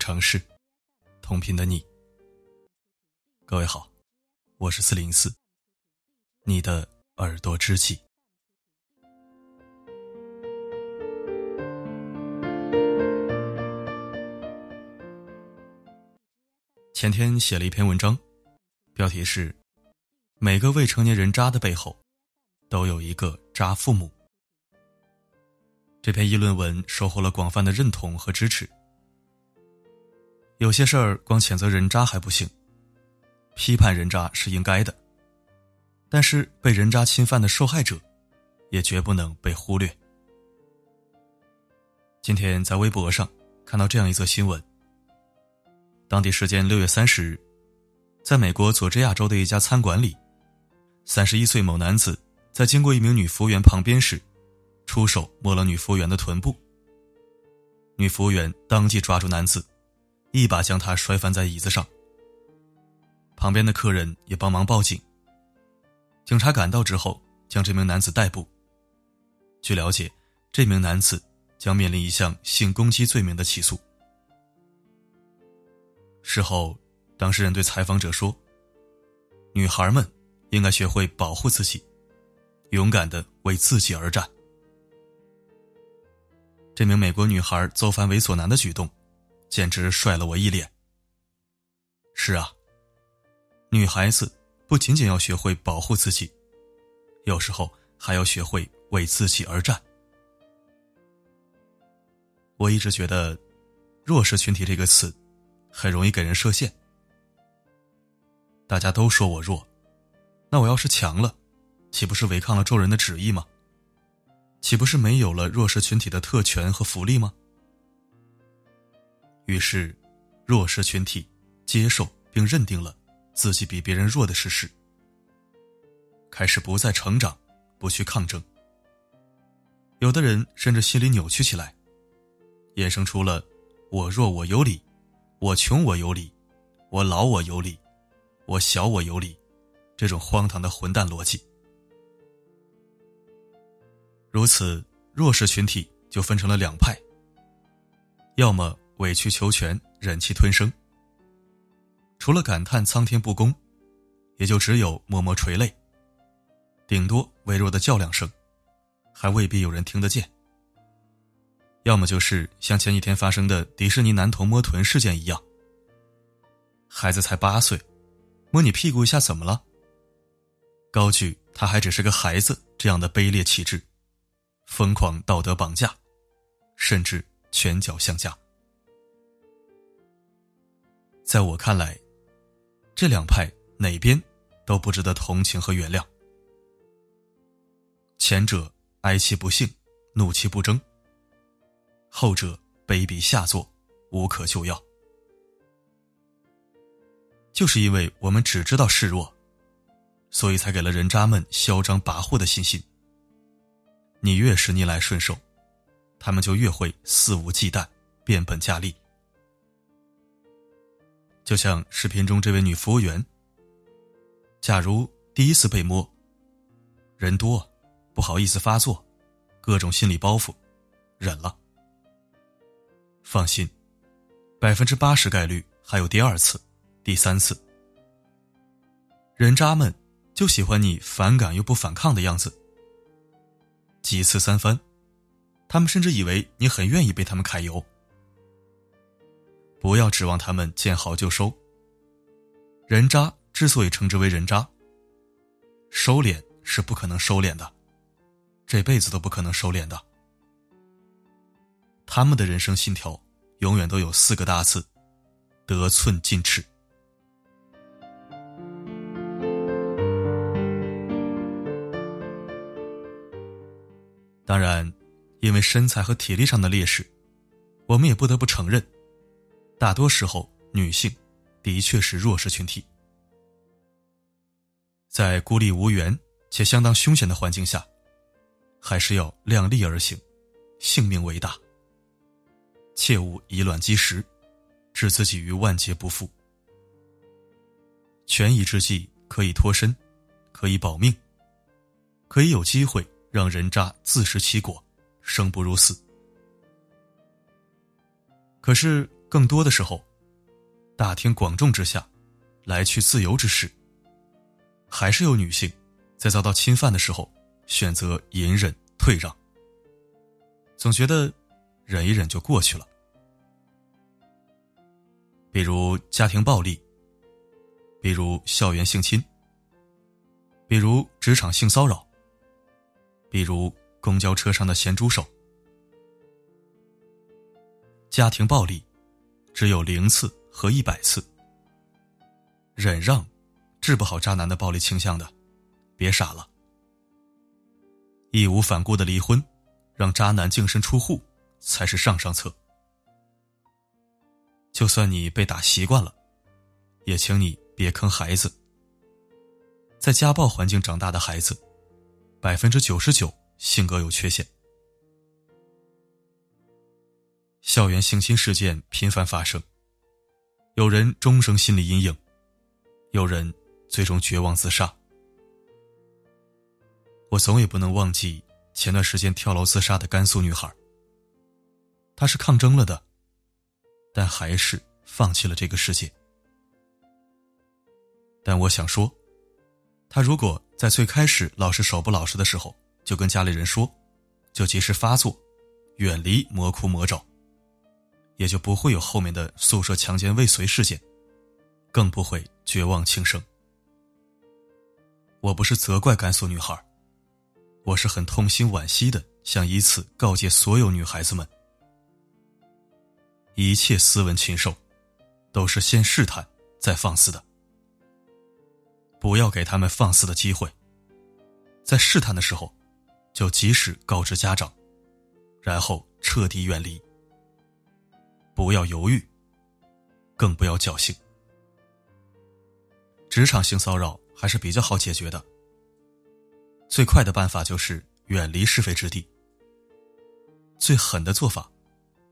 城市，同频的你。各位好，我是四零四，你的耳朵知己。前天写了一篇文章，标题是“每个未成年人渣的背后，都有一个渣父母”。这篇议论文收获了广泛的认同和支持。有些事儿光谴责人渣还不行，批判人渣是应该的，但是被人渣侵犯的受害者，也绝不能被忽略。今天在微博上看到这样一则新闻：当地时间六月三十日，在美国佐治亚州的一家餐馆里，三十一岁某男子在经过一名女服务员旁边时。出手摸了女服务员的臀部，女服务员当即抓住男子，一把将他摔翻在椅子上。旁边的客人也帮忙报警。警察赶到之后，将这名男子逮捕。据了解，这名男子将面临一项性攻击罪名的起诉。事后，当事人对采访者说：“女孩们应该学会保护自己，勇敢的为自己而战。”这名美国女孩揍翻猥琐男的举动，简直帅了我一脸。是啊，女孩子不仅仅要学会保护自己，有时候还要学会为自己而战。我一直觉得“弱势群体”这个词很容易给人设限。大家都说我弱，那我要是强了，岂不是违抗了众人的旨意吗？岂不是没有了弱势群体的特权和福利吗？于是，弱势群体接受并认定了自己比别人弱的事实，开始不再成长，不去抗争。有的人甚至心里扭曲起来，衍生出了“我弱我有理，我穷我有理，我老我有理，我小我有理”这种荒唐的混蛋逻辑。如此，弱势群体就分成了两派：要么委曲求全、忍气吞声，除了感叹苍天不公，也就只有默默垂泪，顶多微弱的叫两声，还未必有人听得见；要么就是像前几天发生的迪士尼男童摸臀事件一样，孩子才八岁，摸你屁股一下怎么了？高举他还只是个孩子这样的卑劣气质。疯狂道德绑架，甚至拳脚相加。在我看来，这两派哪边都不值得同情和原谅。前者哀其不幸，怒其不争；后者卑鄙下作，无可救药。就是因为我们只知道示弱，所以才给了人渣们嚣张跋扈的信心。你越是逆来顺受，他们就越会肆无忌惮、变本加厉。就像视频中这位女服务员，假如第一次被摸，人多，不好意思发作，各种心理包袱，忍了。放心，百分之八十概率还有第二次、第三次。人渣们就喜欢你反感又不反抗的样子。几次三番，他们甚至以为你很愿意被他们揩油。不要指望他们见好就收。人渣之所以称之为人渣，收敛是不可能收敛的，这辈子都不可能收敛的。他们的人生信条永远都有四个大字：得寸进尺。当然，因为身材和体力上的劣势，我们也不得不承认，大多时候女性的确是弱势群体。在孤立无援且相当凶险的环境下，还是要量力而行，性命为大，切勿以卵击石，置自己于万劫不复。权宜之计可以脱身，可以保命，可以有机会。让人渣自食其果，生不如死。可是更多的时候，大庭广众之下，来去自由之时，还是有女性在遭到侵犯的时候选择隐忍退让，总觉得忍一忍就过去了。比如家庭暴力，比如校园性侵，比如职场性骚扰，比如公交车上的咸猪手。家庭暴力只有零次和一百次，忍让治不好渣男的暴力倾向的，别傻了。义无反顾的离婚，让渣男净身出户，才是上上策。就算你被打习惯了，也请你别坑孩子。在家暴环境长大的孩子，百分之九十九性格有缺陷。校园性侵事件频繁发生，有人终生心理阴影，有人最终绝望自杀。我总也不能忘记前段时间跳楼自杀的甘肃女孩。她是抗争了的，但还是放弃了这个世界。但我想说，她如果在最开始老实守不老实的时候就跟家里人说，就及时发作，远离魔窟魔爪。也就不会有后面的宿舍强奸未遂事件，更不会绝望轻生。我不是责怪甘肃女孩，我是很痛心惋惜的，想以此告诫所有女孩子们：一切斯文禽兽，都是先试探再放肆的，不要给他们放肆的机会。在试探的时候，就及时告知家长，然后彻底远离。不要犹豫，更不要侥幸。职场性骚扰还是比较好解决的，最快的办法就是远离是非之地。最狠的做法，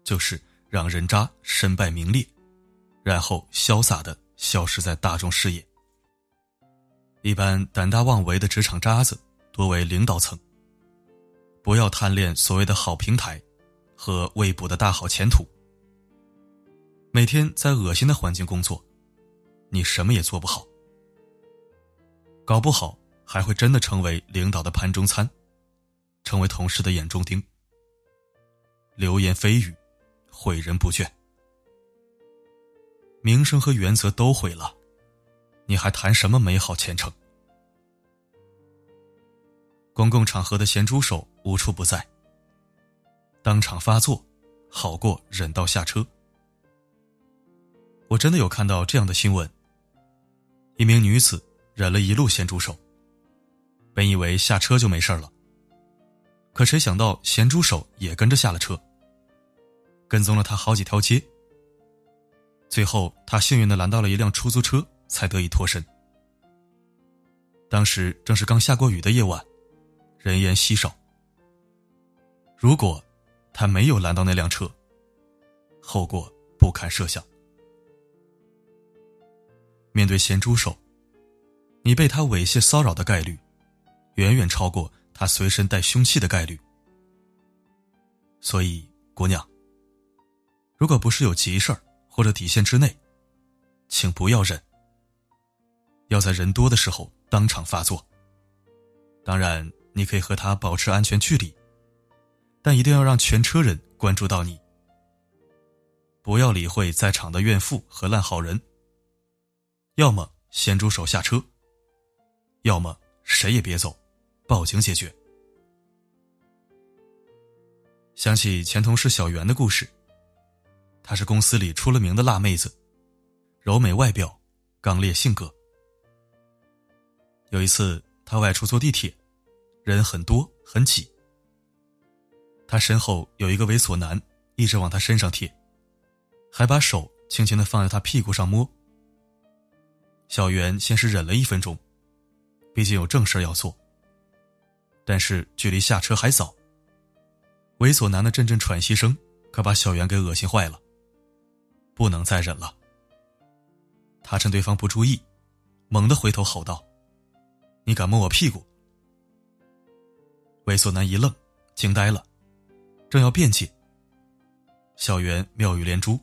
就是让人渣身败名裂，然后潇洒的消失在大众视野。一般胆大妄为的职场渣子多为领导层。不要贪恋所谓的好平台，和未卜的大好前途。每天在恶心的环境工作，你什么也做不好，搞不好还会真的成为领导的盘中餐，成为同事的眼中钉，流言蜚语，毁人不倦，名声和原则都毁了，你还谈什么美好前程？公共场合的咸猪手无处不在，当场发作，好过忍到下车。我真的有看到这样的新闻：一名女子忍了一路咸猪手，本以为下车就没事了，可谁想到咸猪手也跟着下了车，跟踪了她好几条街。最后，她幸运的拦到了一辆出租车，才得以脱身。当时正是刚下过雨的夜晚，人烟稀少。如果他没有拦到那辆车，后果不堪设想。面对咸猪手，你被他猥亵骚扰的概率，远远超过他随身带凶器的概率。所以，姑娘，如果不是有急事儿或者底线之内，请不要忍。要在人多的时候当场发作。当然，你可以和他保持安全距离，但一定要让全车人关注到你。不要理会在场的怨妇和烂好人。要么咸猪手下车，要么谁也别走，报警解决。想起前同事小袁的故事，她是公司里出了名的辣妹子，柔美外表，刚烈性格。有一次，她外出坐地铁，人很多很挤，她身后有一个猥琐男一直往她身上贴，还把手轻轻的放在她屁股上摸。小袁先是忍了一分钟，毕竟有正事要做。但是距离下车还早，猥琐男的阵阵喘息声可把小袁给恶心坏了，不能再忍了。他趁对方不注意，猛地回头吼道：“你敢摸我屁股？”猥琐男一愣，惊呆了，正要辩解，小袁妙语连珠：“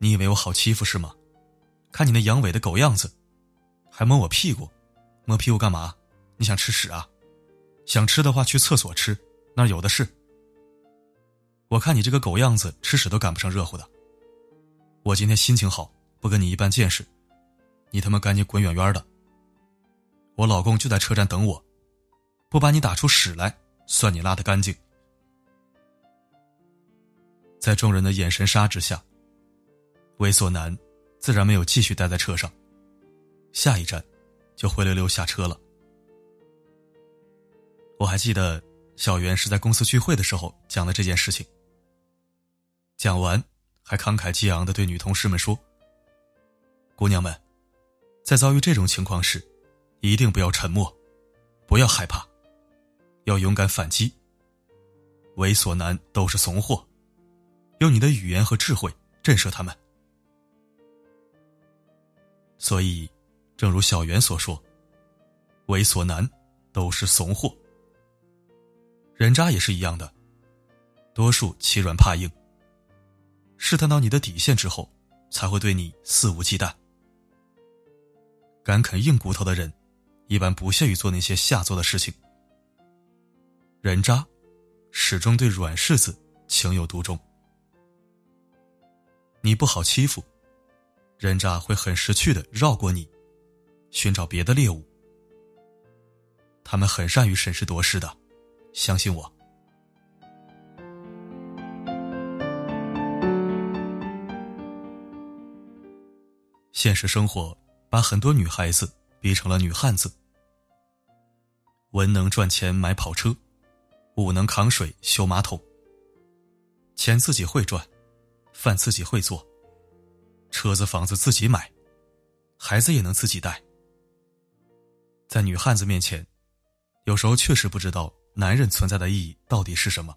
你以为我好欺负是吗？看你那阳痿的狗样子，还摸我屁股，摸屁股干嘛？你想吃屎啊？想吃的话去厕所吃，那儿有的是。我看你这个狗样子，吃屎都赶不上热乎的。我今天心情好，不跟你一般见识，你他妈赶紧滚远远的。我老公就在车站等我，不把你打出屎来，算你拉的干净。在众人的眼神杀之下，猥琐男自然没有继续待在车上，下一站就灰溜溜下车了。我还记得小袁是在公司聚会的时候讲的这件事情。讲完，还慷慨激昂的对女同事们说：“姑娘们，在遭遇这种情况时，一定不要沉默，不要害怕，要勇敢反击。猥琐男都是怂货。”用你的语言和智慧震慑他们。所以，正如小袁所说，猥琐男都是怂货，人渣也是一样的，多数欺软怕硬，试探到你的底线之后，才会对你肆无忌惮。敢啃硬骨头的人，一般不屑于做那些下作的事情。人渣，始终对软柿子情有独钟。你不好欺负，人渣会很识趣的绕过你，寻找别的猎物。他们很善于审时度势的，相信我。现实生活把很多女孩子逼成了女汉子，文能赚钱买跑车，武能扛水修马桶，钱自己会赚。饭自己会做，车子房子自己买，孩子也能自己带。在女汉子面前，有时候确实不知道男人存在的意义到底是什么，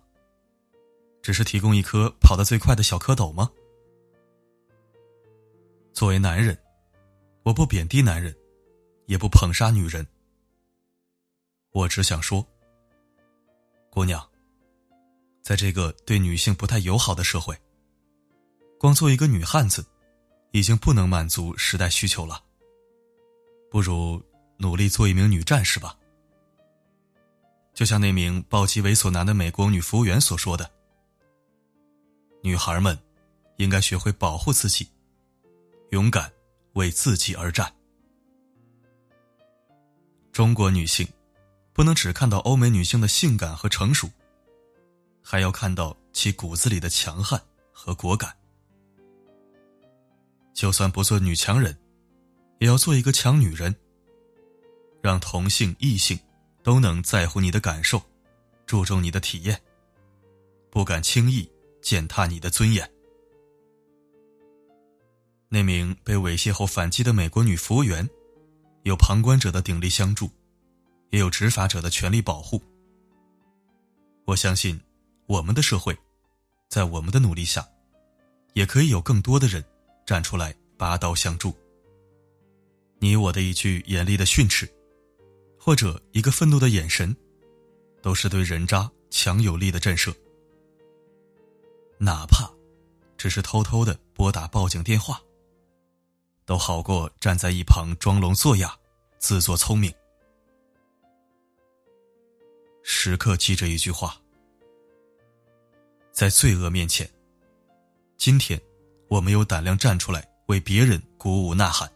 只是提供一颗跑得最快的小蝌蚪吗？作为男人，我不贬低男人，也不捧杀女人，我只想说，姑娘，在这个对女性不太友好的社会。光做一个女汉子，已经不能满足时代需求了。不如努力做一名女战士吧。就像那名暴击猥琐男的美国女服务员所说的：“女孩们应该学会保护自己，勇敢为自己而战。”中国女性不能只看到欧美女性的性感和成熟，还要看到其骨子里的强悍和果敢。就算不做女强人，也要做一个强女人。让同性异性都能在乎你的感受，注重你的体验，不敢轻易践踏你的尊严。那名被猥亵后反击的美国女服务员，有旁观者的鼎力相助，也有执法者的全力保护。我相信，我们的社会，在我们的努力下，也可以有更多的人。站出来，拔刀相助。你我的一句严厉的训斥，或者一个愤怒的眼神，都是对人渣强有力的震慑。哪怕只是偷偷的拨打报警电话，都好过站在一旁装聋作哑，自作聪明。时刻记着一句话：在罪恶面前，今天。我没有胆量站出来为别人鼓舞呐喊。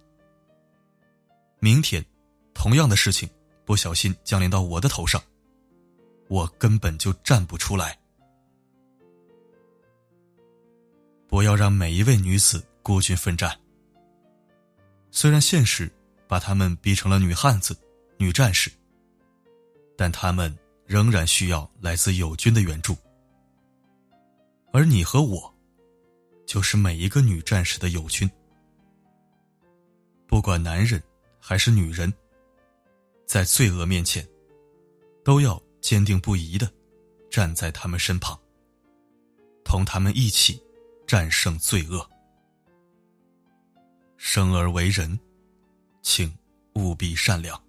明天，同样的事情不小心降临到我的头上，我根本就站不出来。不要让每一位女子孤军奋战。虽然现实把她们逼成了女汉子、女战士，但她们仍然需要来自友军的援助，而你和我。就是每一个女战士的友军，不管男人还是女人，在罪恶面前，都要坚定不移的站在他们身旁，同他们一起战胜罪恶。生而为人，请务必善良。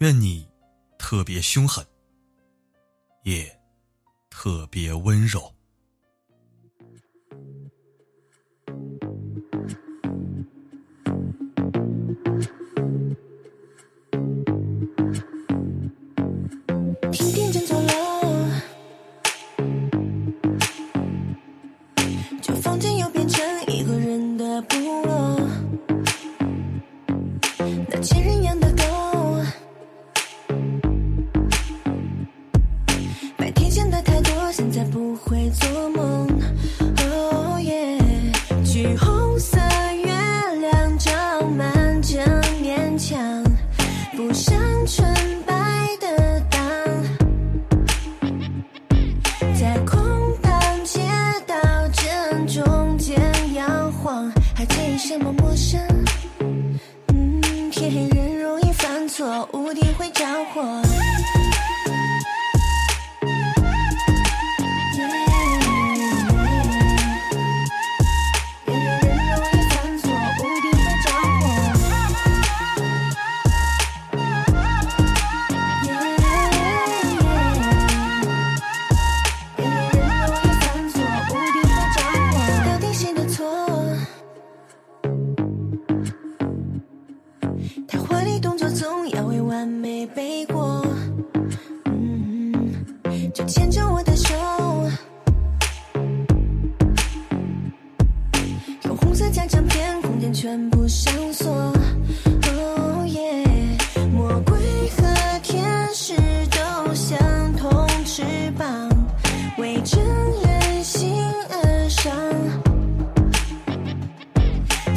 愿你特别凶狠，也特别温柔。不想成。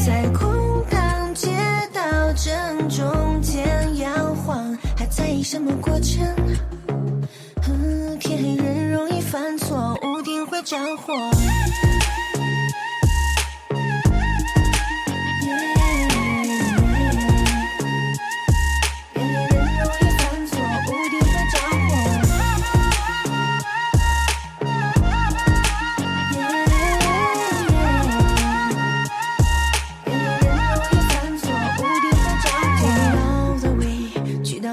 在空荡街道正中间摇晃还在意什么过程？天黑人容易犯错屋顶会着火。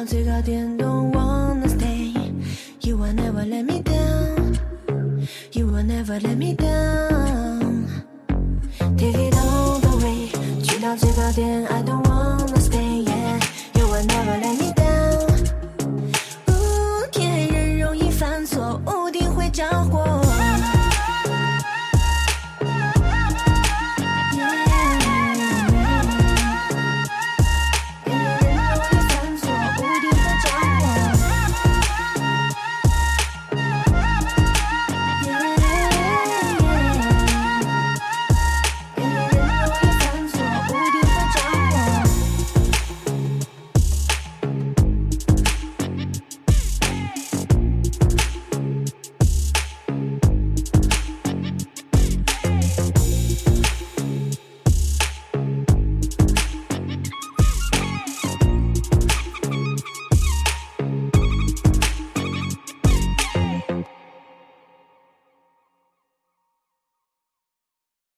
I don't wanna stay. You will never let me down. You will never let me down. Take it all the way. don't wanna.